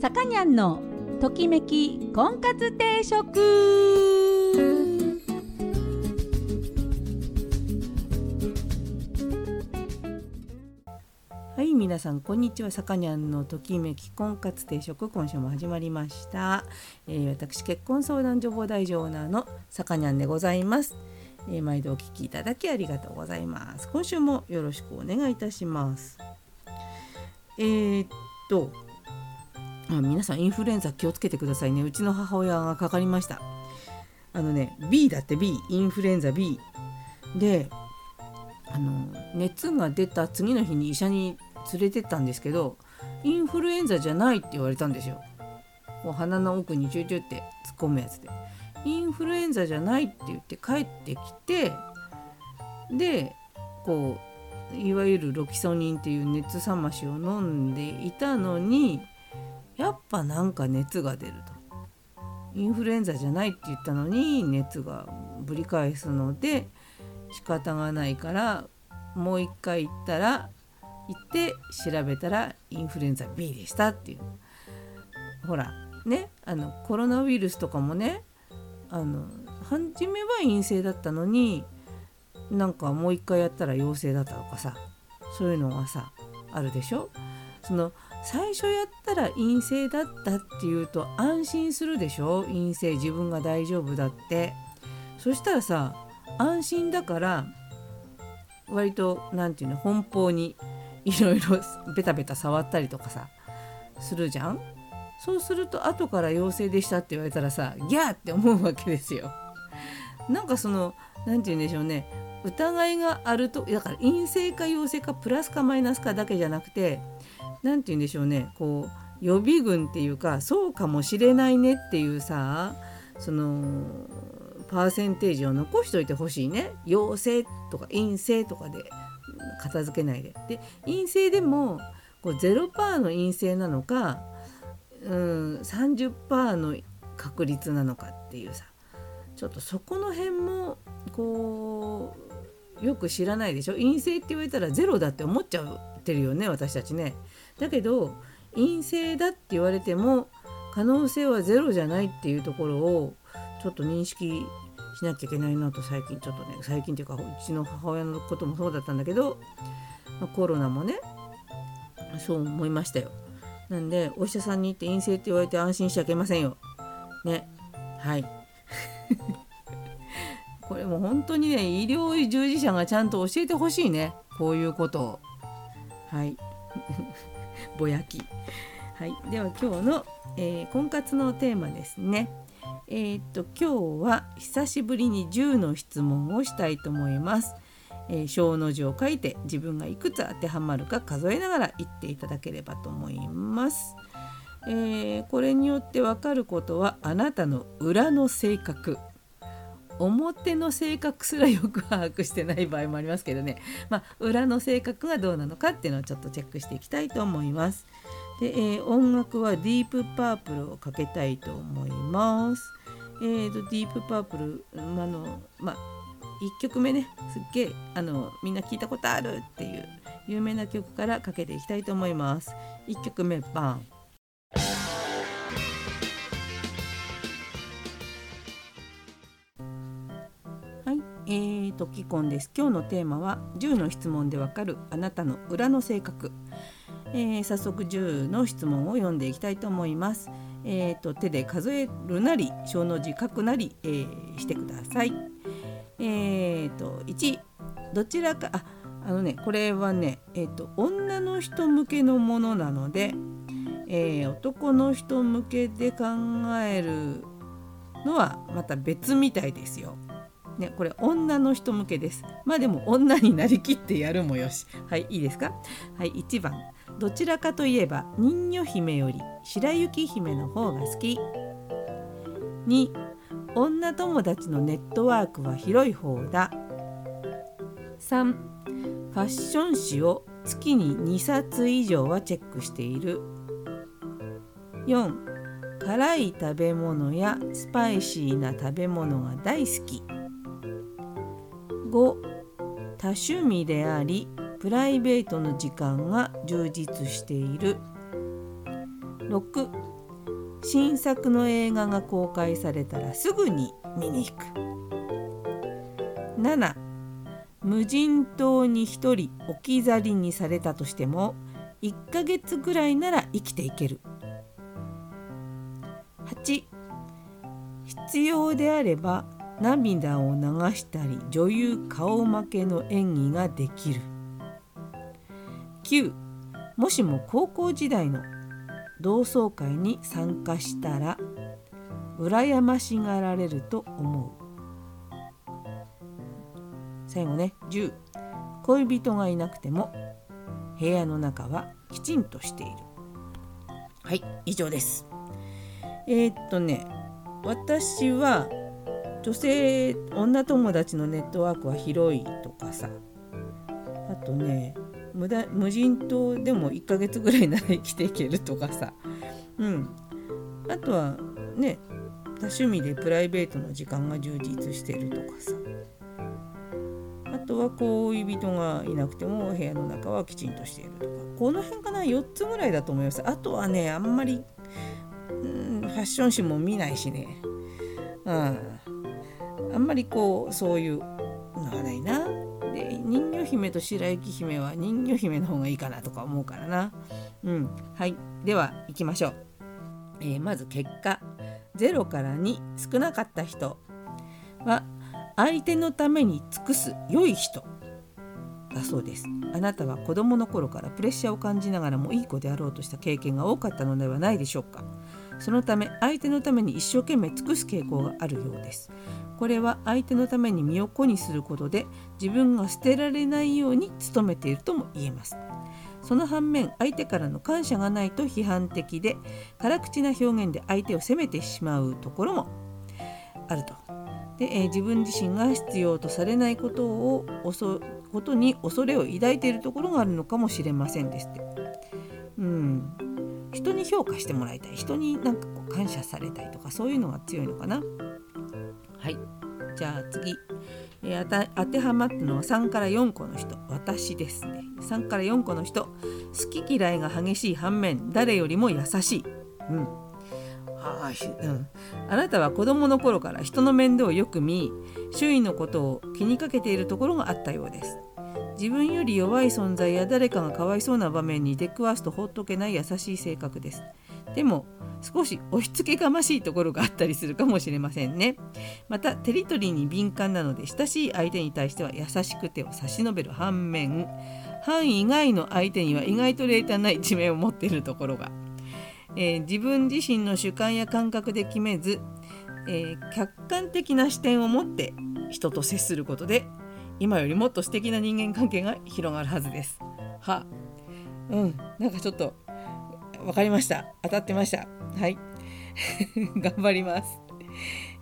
さかにゃんのときめき婚活定食。はい皆さんこんにちは。さかにゃんのときめき婚活定食今週も始まりました、えー私結婚相談所母大ジオーナーのさかにゃんでございます、えー毎度お聞きいただきありがとうございます。今週もよろしくお願いいたします。えー、っとあ皆さんインフルエンザ気をつけてくださいね。うちの母親がかかりました。あのね B だって B インフルエンザ B であの熱が出た次の日に医者に連れてったんですけどインフルエンザじゃないって言われたんですよ。こう鼻の奥にチューチューって突っ込むやつで。インフルエンザじゃないって言って帰ってきてでこういわゆるロキソニンっていう熱冷ましを飲んでいたのにやっぱなんか熱が出ると。インフルエンザじゃないって言ったのに熱がぶり返すので仕方がないからもう一回行ったら行って調べたらインフルエンザ B でしたっていう。ほらねあのコロナウイルスとかもねあの初めは陰性だったのになんかもう一回やったら陽性だったとかさそういうのがさあるでしょ？その最初やったら陰性だったっていうと安心するでしょ？陰性自分が大丈夫だって。そしたらさ安心だから割と何て言うの奔放にいろいろベタベタ触ったりとかさするじゃん？そうすると後から陽性でしたって言われたらさギャーって思うわけですよ。なんかその何て言うんでしょうね。疑いがあるとだから陰性か陽性かプラスかマイナスかだけじゃなくて何て言うんでしょうねこう予備軍っていうかそうかもしれないねっていうさそのパーセンテージを残しといてほしいね陽性とか陰性とかで片付けないで。で陰性でもこう0%の陰性なのか、うん、30%の確率なのかっていうさちょっとそこの辺もこうよく知らないでしょ？陰性って言われたらゼロだって思っちゃってるよね私たちね。だけど陰性だって言われても可能性はゼロじゃないっていうところをちょっと認識しなきゃいけないなと最近ちょっとね最近っていうかうちの母親のこともそうだったんだけど、コロナもねそう思いましたよ。なんでお医者さんに行って陰性って言われて安心しちゃいけませんよ。ねはい。これも本当にね医療従事者がちゃんと教えてほしいねこういうことを。はい。ぼやき。はい、では今日の、えー婚活のテーマですね。えーっと今日は久しぶりに10の質問をしたいと思います。えー小の字を書いて自分がいくつ当てはまるか数えながら言っていただければと思います。えーこれによってわかることはあなたの裏の性格表の性格すらよく把握してない場合もありますけどね、まあ、裏の性格がどうなのかっていうのをちょっとチェックしていきたいと思います。で、えー音楽はディープパープルをかけたいと思います。えーとディープパープル、うんあのまあ1曲目ねすっげえあのみんな聞いたことあるっていう有名な曲からかけていきたいと思います。1曲目バンえーとキコンです。今日のテーマは10の質問でわかるあなたの裏の性格。えー早速10の質問を読んでいきたいと思います。えーと手で数えるなり小の字書くなり、えーしてください。えーと1どちらかああのねこれはねえーと女の人向けのものなので、えー男の人向けで考えるのはまた別みたいですよ。ね、これ女の人向けです。まあでも女になりきってやるもよし。はい、いいですか？はい、1番。どちらかといえば人魚姫より白雪姫の方が好き。2女友達のネットワークは広い方だ。3ファッション誌を月に2冊以上はチェックしている。4辛い食べ物やスパイシーな食べ物が大好き。5多趣味でありプライベートの時間が充実している。6新作の映画が公開されたらすぐに見に行く。7無人島に1人置き去りにされたとしても1ヶ月ぐらいなら生きていける。8必要であれば涙を流したり女優顔負けの演技ができる。9もしも高校時代の同窓会に参加したら羨ましがられると思う。最後ね10恋人がいなくても部屋の中はきちんとしている。はい以上です。えー、っとね私は女性女友達のネットワークは広いとかさ。あとね無駄無人島でも1ヶ月ぐらいなら生きていけるとかさ。うん。あとはね多趣味でプライベートの時間が充実してるとかさ。あとは恋人がいなくても部屋の中はきちんとしているとか。この辺かな4つぐらいだと思います。あとはねあんまり、うん、ファッション誌も見ないしね。うん。あんまりこうそういうのはないな。で人魚姫と白雪姫は人魚姫の方がいいかなとか思うからな。うん。はい。では行きましょう、えー、まず結果。0から2少なかった人は相手のために尽くす良い人。だそうです。あなたは子供の頃からプレッシャーを感じながらもいい子であろうとした経験が多かったのではないでしょうか。そのため相手のために一生懸命尽くす傾向があるようです。これは相手のために身を粉にすることで自分が捨てられないように努めているとも言えます。その反面相手からの感謝がないと批判的で辛口な表現で相手を責めてしまうところもあると。で、えー、自分自身が必要とされないことをことに恐れを抱いているところがあるのかもしれませんですって。うん人に評価してもらいたい。人になんかこう感謝されたいとかそういうのが強いのかな。はい。じゃあ次、えー、当てはまったのは3から4個の人。私ですね。3から4個の人。好き嫌いが激しい反面誰よりも優しい、うん。はあうん、あなたは子供の頃から人の面倒をよく見周囲のことを気にかけているところがあったようです自分より弱い存在や誰かがかわいそうな場面に出くわすと放っとけない優しい性格です。でも少し押し付けがましいところがあったりするかもしれませんね。またテリトリーに敏感なので親しい相手に対しては優しく手を差し伸べる反面範囲外の相手には意外と冷淡な一面を持っているところが、えー、自分自身の主観や感覚で決めず、えー、客観的な視点を持って人と接することで今よりもっと素敵な人間関係が広がるはずです。は。うん。なんかちょっと分かりました。当たってました。はい。頑張ります。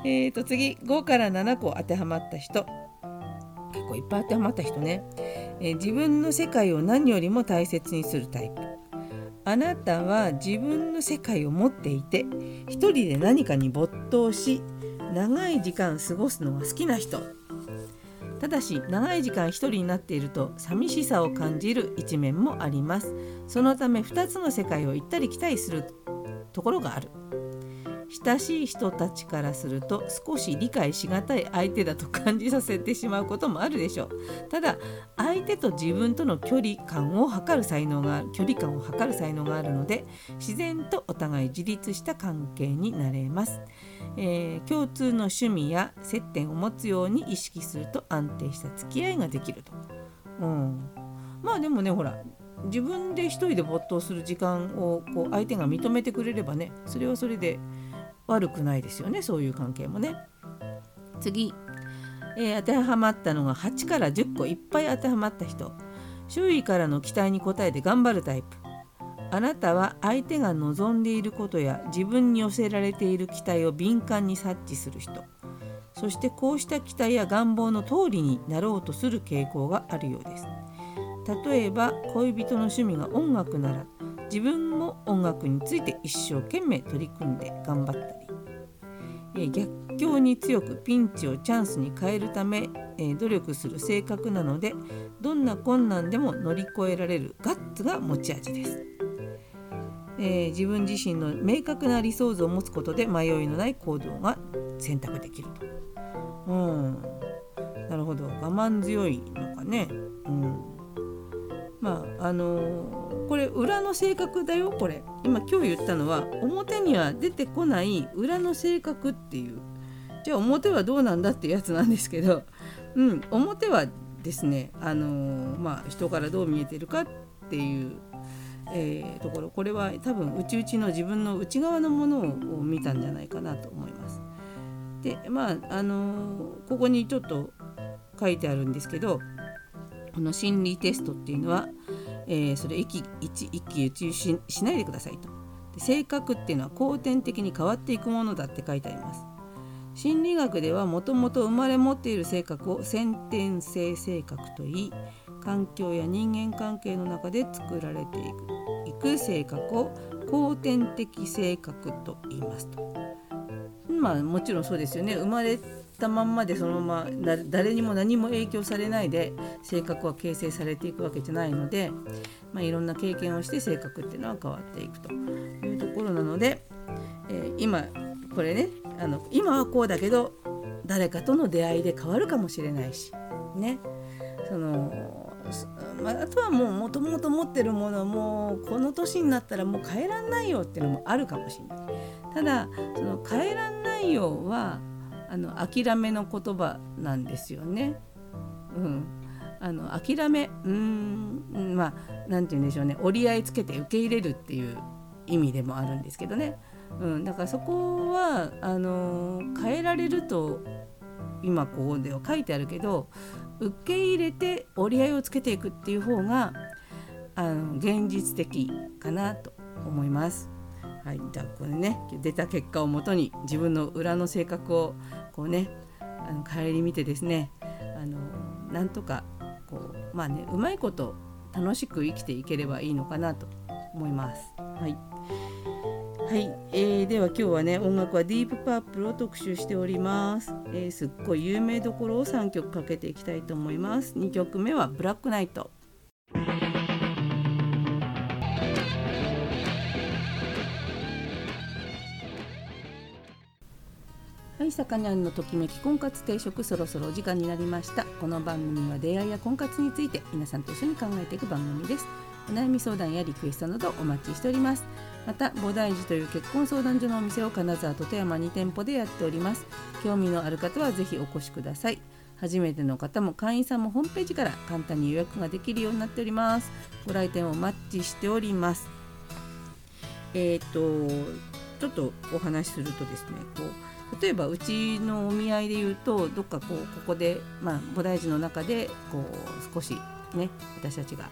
えーと次5から7個当てはまった人。結構いっぱい当てはまった人ね、えー、自分の世界を何よりも大切にするタイプ。あなたは自分の世界を持っていて一人で何かに没頭し長い時間過ごすのが好きな人。ただし長い時間一人になっていると寂しさを感じる一面もあります。そのため2つの世界を行ったり来たりするところがある。親しい人たちからすると少し理解しがたい相手だと感じさせてしまうこともあるでしょう。ただ相手と自分との距離感を測る才能がある。距離感を測る才能があるので自然とお互い自立した関係になれます、えー、共通の趣味や接点を持つように意識すると安定した付き合いができると、うん、まあでもねほら自分で一人で没頭する時間をこう相手が認めてくれればねそれはそれで悪くないですよねそういう関係もね。次、えー、当てはまったのが8から10個いっぱい当てはまった人。周囲からの期待に応えて頑張るタイプ。あなたは相手が望んでいることや自分に寄せられている期待を敏感に察知する人。そしてこうした期待や願望の通りになろうとする傾向があるようです。例えば恋人の趣味が音楽なら自分音楽について一生懸命取り組んで頑張ったり、逆境に強くピンチをチャンスに変えるため、努力する性格なのでどんな困難でも乗り越えられるガッツが持ち味です。えー、自分自身の明確な理想図を持つことで迷いのない行動が選択できると。うん、なるほど我慢強いのかね。うん、まああのー、これ裏の性格だよこれ。今今日言ったのは表には出てこない裏の性格っていう。じゃあ表はどうなんだっていうやつなんですけど、うん、表はですね、あのー、まあ、人からどう見えてるかっていう、えー、ところ。これは多分内々の自分の内側のものを見たんじゃないかなと思います。でまああのー、ここにちょっと書いてあるんですけどこの心理テストっていうのは、えー、それ一喜一喜一憂ししないでくださいとで性格っていうのは後天的に変わっていくものだって書いてあります。心理学ではもともと生まれ持っている性格を先天性性格といい環境や人間関係の中で作られていくいく性格を後天的性格と言いますと。まあもちろんそうですよね生まれたまんまでそのまま誰にも何も影響されないで性格は形成されていくわけじゃないので、まあ、いろんな経験をして性格っていうのは変わっていくというところなので、えー、今これねあの今はこうだけど誰かとの出会いで変わるかもしれないしね。その、まあ、あとはもうもともと持ってるものもこの年になったらもう変えらんないよっていうのもあるかもしれない。ただその変えらんないよはあの諦めの言葉なんですよね。うん、あの諦めうんまあ何て言うんでしょうね折り合いつけて受け入れるっていう意味でもあるんですけどねうん、だからそこはあの変えられると今ここでは書いてあるけど受け入れて折り合いをつけていくっていう方があの現実的かなと思います。はい、じゃあこれね出た結果をもとに自分の裏の性格をこうねあの顧みてですねあのなんとかこうまあねうまいこと楽しく生きていければいいのかなと思います。はい。はい、えー、では今日はね音楽はディープパープルを特集しております、えー、すっごい有名どころを3曲かけていきたいと思います。2曲目はブラックナイトい、さかにゃんのときめき婚活定食そろそろお時間になりました。この番組は出会いや婚活について皆さんと一緒に考えていく番組です。お悩み相談やリクエストなどお待ちしております。また菩提寺という結婚相談所のお店を金沢と富山2店舗でやっております。興味のある方はぜひお越しください。初めての方も会員さんもホームページから簡単に予約ができるようになっております。ご来店をお待ちしております。えっ、ー、とちょっとお話しするとですねこう例えばうちのお見合いで言うとどっかこうここで、まあ、菩提寺の中でこう少しね私たちが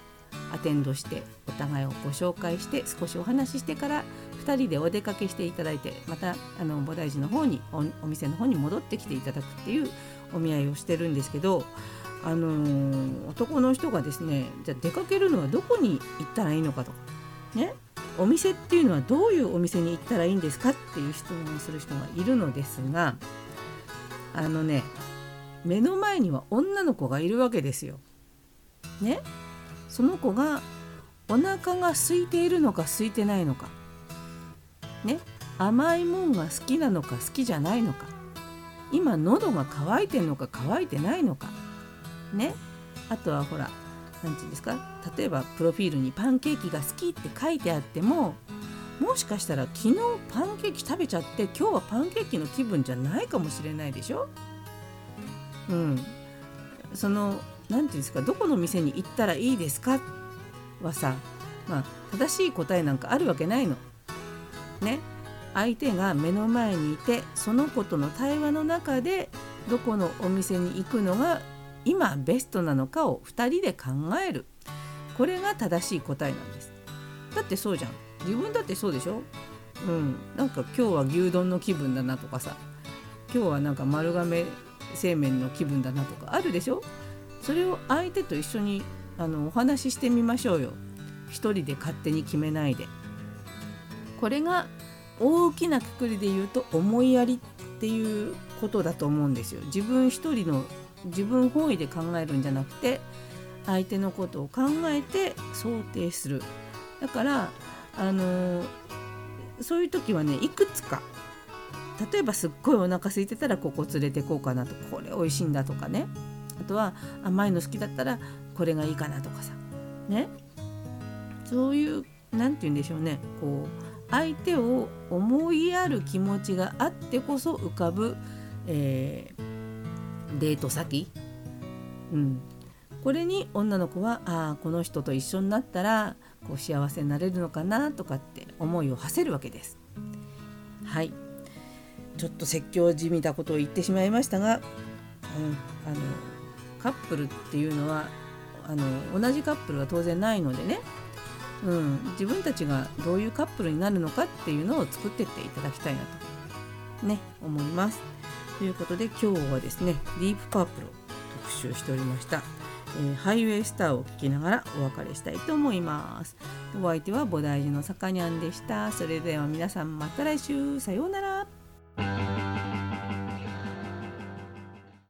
アテンドしてお互いをご紹介して少しお話ししてから2人でお出かけしていただいてまたあの菩提寺の方にお店の方に戻ってきていただくっていうお見合いをしてるんですけど、あのー、男の人がですねじゃあ出かけるのはどこに行ったらいいのかとかね。お店っていうのはどういうお店に行ったらいいんですかっていう質問をする人がいるのですがあのね目の前には女の子がいるわけですよ。ね？その子がお腹が空いているのか空いてないのか。ね？甘いもんが好きなのか好きじゃないのか。今喉が渇いてるのか渇いてないのか。ね？あとはほら何て言うんですか？例えばプロフィールにパンケーキが好きって書いてあってももしかしたら昨日パンケーキ食べちゃって今日はパンケーキの気分じゃないかもしれないでしょ？うん。その何て言うんですか？どこの店に行ったらいいですか？はさ、まあ、正しい答えなんかあるわけないの。ね。相手が目の前にいてその子との対話の中でどこのお店に行くのが今ベストなのかを2人で考える。これが正しい答えなんです。だってそうじゃん。自分だってそうでしょ？うん。なんか今日は牛丼の気分だなとかさ。今日はなんか丸亀製麺の気分だなとか。あるでしょ？それを相手と一緒にあのお話ししてみましょうよ。一人で勝手に決めないで。これが大きなくくりで言うと思いやりっていうことだと思うんですよ。自分一人の自分本位で考えるんじゃなくて相手のことを考えて想定する。だからあのそういう時はねいくつか例えばすっごいお腹空いてたらここ連れてこうかなとこれ美味しいんだとかね。あとは甘いの好きだったらこれがいいかなとかさ。ね。そういう何て言うんでしょうね。こう相手を思いやる気持ちがあってこそ浮かぶ、えー、デート先、うん、これに女の子はああこの人と一緒になったらこう幸せになれるのかなとかって思いを馳せるわけです。はい。ちょっと説教じみたことを言ってしまいましたが、うん、あのカップルっていうのはあの同じカップルは当然ないのでね、うん、自分たちがどういうカップルになるのかっていうのを作ってっていただきたいなと、ね、思います。ということで今日はですねディープパープルを特集しておりました。えー、ハイウェイスターを聴きながらお別れしたいと思います。お相手は菩提寺のさかにゃんでした。それでは皆さんまた来週さようなら。